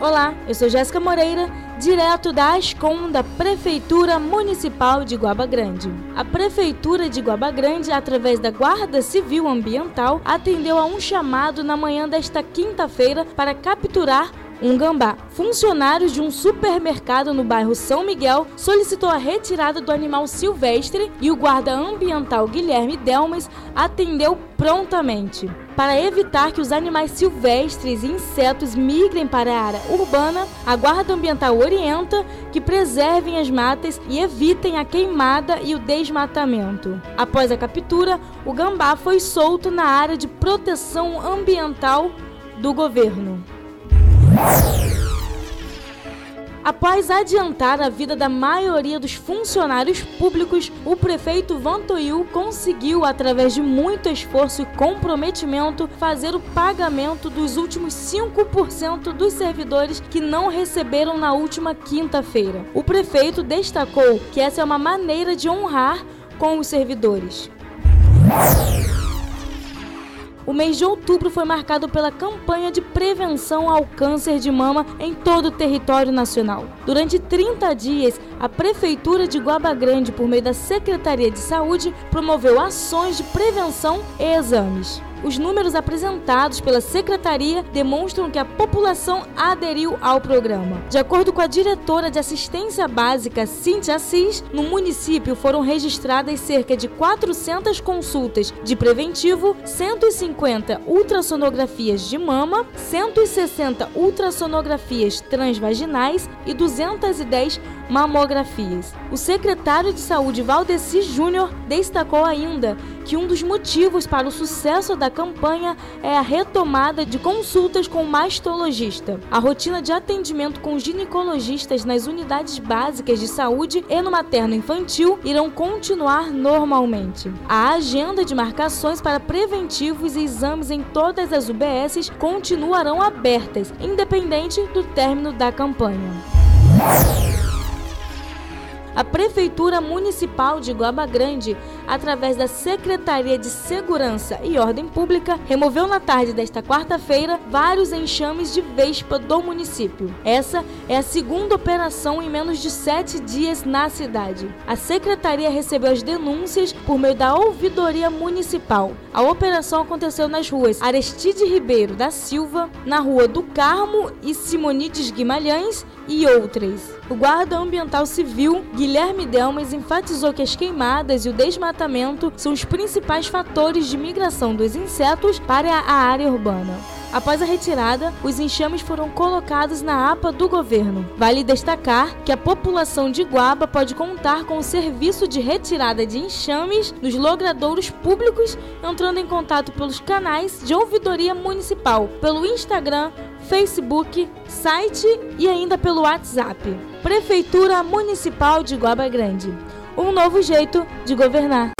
Olá, eu sou Jéssica Moreira, direto da ASCOM da Prefeitura Municipal de Guaba Grande. A Prefeitura de Guaba Grande, através da Guarda Civil Ambiental, atendeu a um chamado na manhã desta quinta-feira para capturar um gambá. Funcionários de um supermercado no bairro São Miguel solicitou a retirada do animal silvestre e o guarda ambiental Guilherme Delmas atendeu prontamente. Para evitar que os animais silvestres e insetos migrem para a área urbana, a Guarda Ambiental orienta que preservem as matas e evitem a queimada e o desmatamento. Após a captura, o gambá foi solto na área de proteção ambiental do governo. Após adiantar a vida da maioria dos funcionários públicos, o prefeito Vantoil conseguiu, através de muito esforço e comprometimento, fazer o pagamento dos últimos 5% dos servidores que não receberam na última quinta-feira. O prefeito destacou que essa é uma maneira de honrar com os servidores. O mês de outubro foi marcado pela campanha de prevenção ao câncer de mama em todo o território nacional. Durante 30 dias, a Prefeitura de Guaba Grande, por meio da Secretaria de Saúde, promoveu ações de prevenção e exames. Os números apresentados pela secretaria demonstram que a população aderiu ao programa. De acordo com a diretora de assistência básica, Cintia Assis, no município foram registradas cerca de 400 consultas de preventivo, 150 ultrassonografias de mama, 160 ultrassonografias transvaginais e 210 mamografias. O secretário de Saúde, Valdeci Júnior, destacou ainda que um dos motivos para o sucesso da campanha é a retomada de consultas com o mastologista. A rotina de atendimento com ginecologistas nas unidades básicas de saúde e no materno infantil irão continuar normalmente. A agenda de marcações para preventivos e exames em todas as UBSs continuarão abertas, independente do término da campanha. A Prefeitura Municipal de Guaba Grande, através da Secretaria de Segurança e Ordem Pública, removeu na tarde desta quarta-feira vários enxames de vespa do município. Essa é a segunda operação em menos de sete dias na cidade. A Secretaria recebeu as denúncias por meio da Ouvidoria Municipal. A operação aconteceu nas ruas Aristide Ribeiro da Silva, na Rua do Carmo e Simonides Guimarães e outras. O guarda ambiental civil, Guilherme Delmas, enfatizou que as queimadas e o desmatamento são os principais fatores de migração dos insetos para a área urbana. Após a retirada, os enxames foram colocados na APA do governo. Vale destacar que a população de Guaba pode contar com o serviço de retirada de enxames nos logradouros públicos, entrando em contato pelos canais de ouvidoria municipal, pelo Instagram, Facebook, site e ainda pelo WhatsApp. Prefeitura Municipal de Guaba Grande. Um novo jeito de governar.